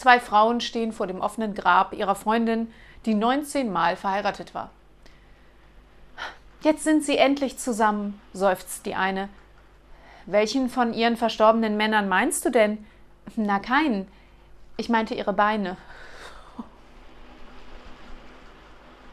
Zwei Frauen stehen vor dem offenen Grab ihrer Freundin, die 19 Mal verheiratet war. Jetzt sind sie endlich zusammen, seufzt die eine. Welchen von ihren verstorbenen Männern meinst du denn? Na, keinen. Ich meinte ihre Beine.